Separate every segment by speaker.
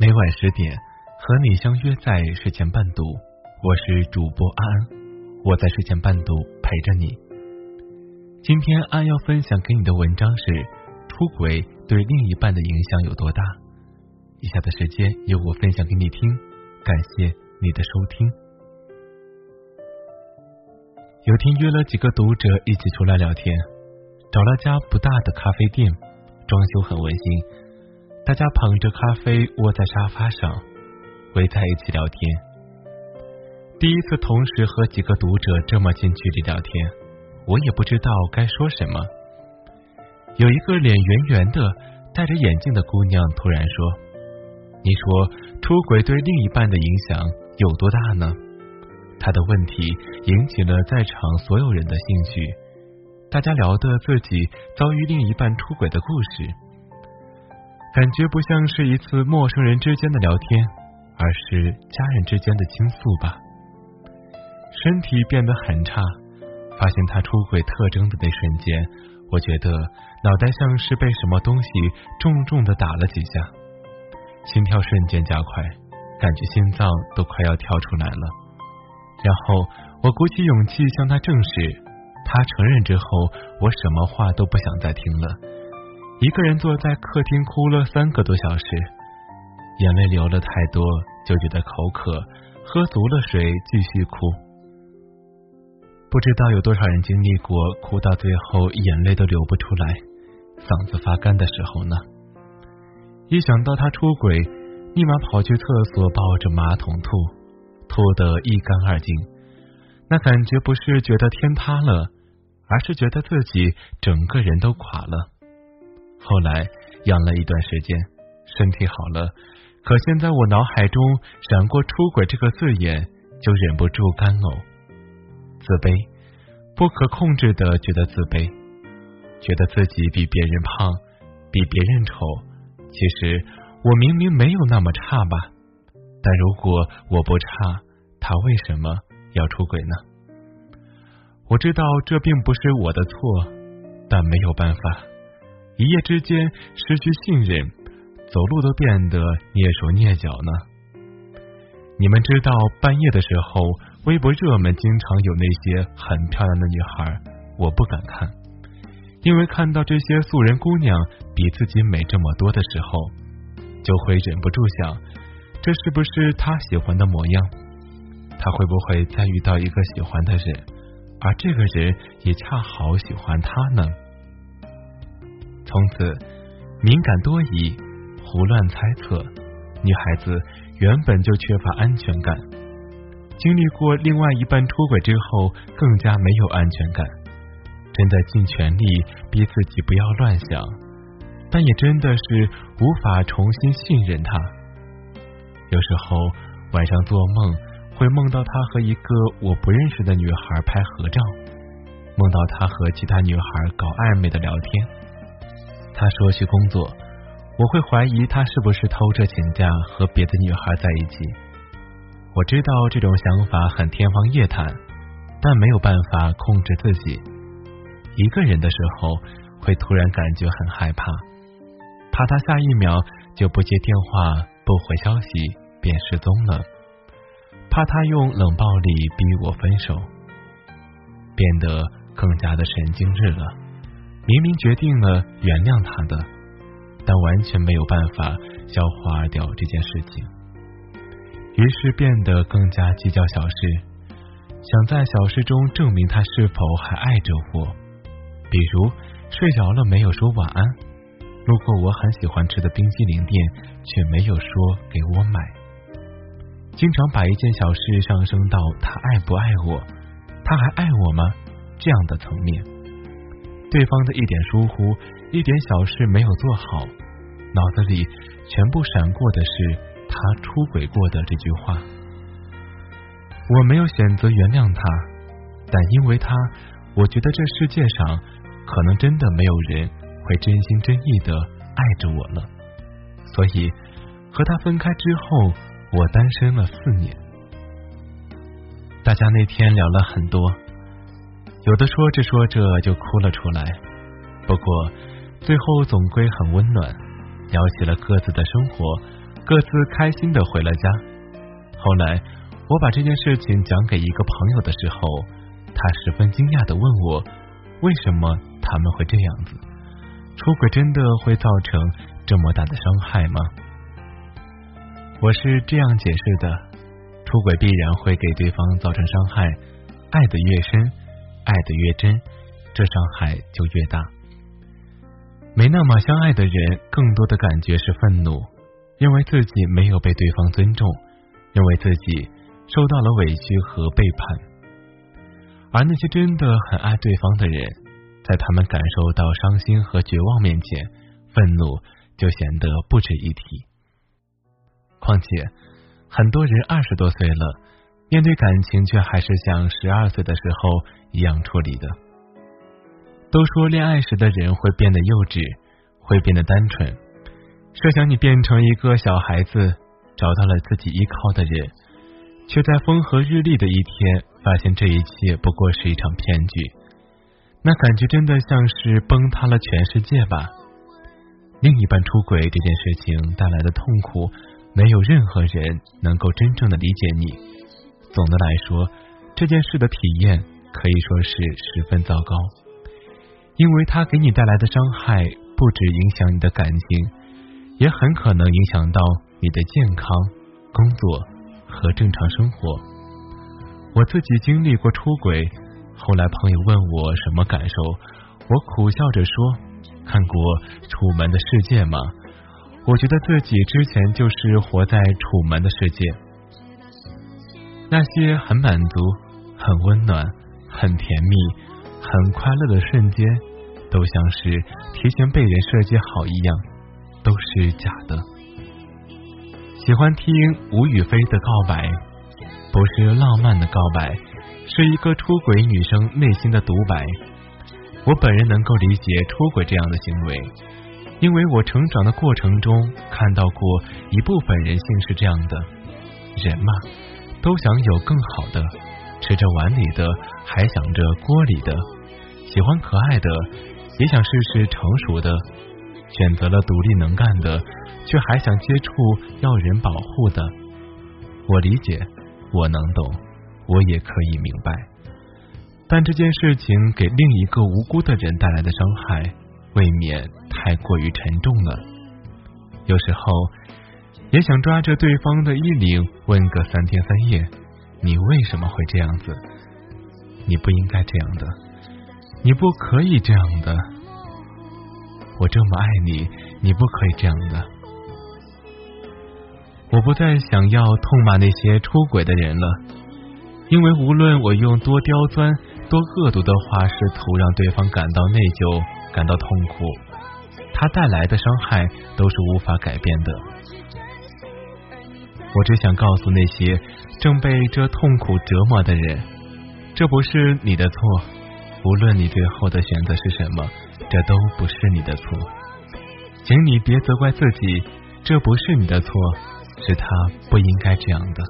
Speaker 1: 每晚十点和你相约在睡前伴读，我是主播安安，我在睡前伴读陪着你。今天安要分享给你的文章是：出轨对另一半的影响有多大？以下的时间由我分享给你听，感谢你的收听。有天约了几个读者一起出来聊天，找了家不大的咖啡店，装修很温馨。大家捧着咖啡窝在沙发上，围在一起聊天。第一次同时和几个读者这么近距离聊天，我也不知道该说什么。有一个脸圆圆的、戴着眼镜的姑娘突然说：“你说出轨对另一半的影响有多大呢？”她的问题引起了在场所有人的兴趣，大家聊的自己遭遇另一半出轨的故事。感觉不像是一次陌生人之间的聊天，而是家人之间的倾诉吧。身体变得很差，发现他出轨特征的那瞬间，我觉得脑袋像是被什么东西重重的打了几下，心跳瞬间加快，感觉心脏都快要跳出来了。然后我鼓起勇气向他证实，他承认之后，我什么话都不想再听了。一个人坐在客厅哭了三个多小时，眼泪流了太多，就觉得口渴，喝足了水继续哭。不知道有多少人经历过哭到最后眼泪都流不出来，嗓子发干的时候呢？一想到他出轨，立马跑去厕所抱着马桶吐，吐得一干二净。那感觉不是觉得天塌了，而是觉得自己整个人都垮了。后来养了一段时间，身体好了，可现在我脑海中闪过“出轨”这个字眼，就忍不住干呕、自卑，不可控制的觉得自卑，觉得自己比别人胖，比别人丑。其实我明明没有那么差吧？但如果我不差，他为什么要出轨呢？我知道这并不是我的错，但没有办法。一夜之间失去信任，走路都变得蹑手蹑脚呢。你们知道半夜的时候，微博热门经常有那些很漂亮的女孩，我不敢看，因为看到这些素人姑娘比自己美这么多的时候，就会忍不住想，这是不是他喜欢的模样？他会不会再遇到一个喜欢的人，而这个人也恰好喜欢他呢？从此敏感多疑，胡乱猜测。女孩子原本就缺乏安全感，经历过另外一半出轨之后，更加没有安全感。正在尽全力逼自己不要乱想，但也真的是无法重新信任他。有时候晚上做梦，会梦到他和一个我不认识的女孩拍合照，梦到他和其他女孩搞暧昧的聊天。他说去工作，我会怀疑他是不是偷着请假和别的女孩在一起。我知道这种想法很天方夜谭，但没有办法控制自己。一个人的时候，会突然感觉很害怕，怕他下一秒就不接电话、不回消息便失踪了，怕他用冷暴力逼我分手，变得更加的神经质了。明明决定了原谅他的，但完全没有办法消化掉这件事情，于是变得更加计较小事，想在小事中证明他是否还爱着我。比如睡着了没有说晚安，路过我很喜欢吃的冰激凌店却没有说给我买，经常把一件小事上升到他爱不爱我，他还爱我吗这样的层面。对方的一点疏忽，一点小事没有做好，脑子里全部闪过的是他出轨过的这句话。我没有选择原谅他，但因为他，我觉得这世界上可能真的没有人会真心真意的爱着我了。所以和他分开之后，我单身了四年。大家那天聊了很多。有的说着说着就哭了出来，不过最后总归很温暖，聊起了各自的生活，各自开心的回了家。后来我把这件事情讲给一个朋友的时候，他十分惊讶的问我，为什么他们会这样子？出轨真的会造成这么大的伤害吗？我是这样解释的：出轨必然会给对方造成伤害，爱的越深，爱的越真，这伤害就越大。没那么相爱的人，更多的感觉是愤怒，认为自己没有被对方尊重，认为自己受到了委屈和背叛。而那些真的很爱对方的人，在他们感受到伤心和绝望面前，愤怒就显得不值一提。况且，很多人二十多岁了，面对感情却还是像十二岁的时候一样处理的。都说恋爱时的人会变得幼稚，会变得单纯。设想你变成一个小孩子，找到了自己依靠的人，却在风和日丽的一天，发现这一切不过是一场骗局，那感觉真的像是崩塌了全世界吧？另一半出轨这件事情带来的痛苦。没有任何人能够真正的理解你。总的来说，这件事的体验可以说是十分糟糕，因为它给你带来的伤害不止影响你的感情，也很可能影响到你的健康、工作和正常生活。我自己经历过出轨，后来朋友问我什么感受，我苦笑着说：“看过《楚门的世界》吗？”我觉得自己之前就是活在楚门的世界，那些很满足、很温暖、很甜蜜、很快乐的瞬间，都像是提前被人设计好一样，都是假的。喜欢听吴雨霏的告白，不是浪漫的告白，是一个出轨女生内心的独白。我本人能够理解出轨这样的行为。因为我成长的过程中看到过一部分人性是这样的，人嘛，都想有更好的，吃着碗里的还想着锅里的，喜欢可爱的，也想试试成熟的，选择了独立能干的，却还想接触要人保护的。我理解，我能懂，我也可以明白，但这件事情给另一个无辜的人带来的伤害。未免太过于沉重了。有时候也想抓着对方的衣领问个三天三夜：你为什么会这样子？你不应该这样的，你不可以这样的。我这么爱你，你不可以这样的。我不再想要痛骂那些出轨的人了，因为无论我用多刁钻、多恶毒的话，试图让对方感到内疚。感到痛苦，它带来的伤害都是无法改变的。我只想告诉那些正被这痛苦折磨的人，这不是你的错。无论你最后的选择是什么，这都不是你的错。请你别责怪自己，这不是你的错，是他不应该这样的，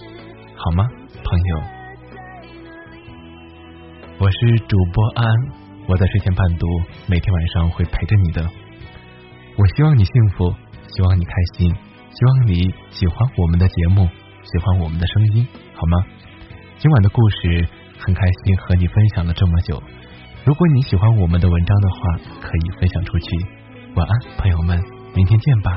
Speaker 1: 好吗，朋友？我是主播安。我在睡前伴读，每天晚上会陪着你的。我希望你幸福，希望你开心，希望你喜欢我们的节目，喜欢我们的声音，好吗？今晚的故事很开心和你分享了这么久。如果你喜欢我们的文章的话，可以分享出去。晚安，朋友们，明天见吧。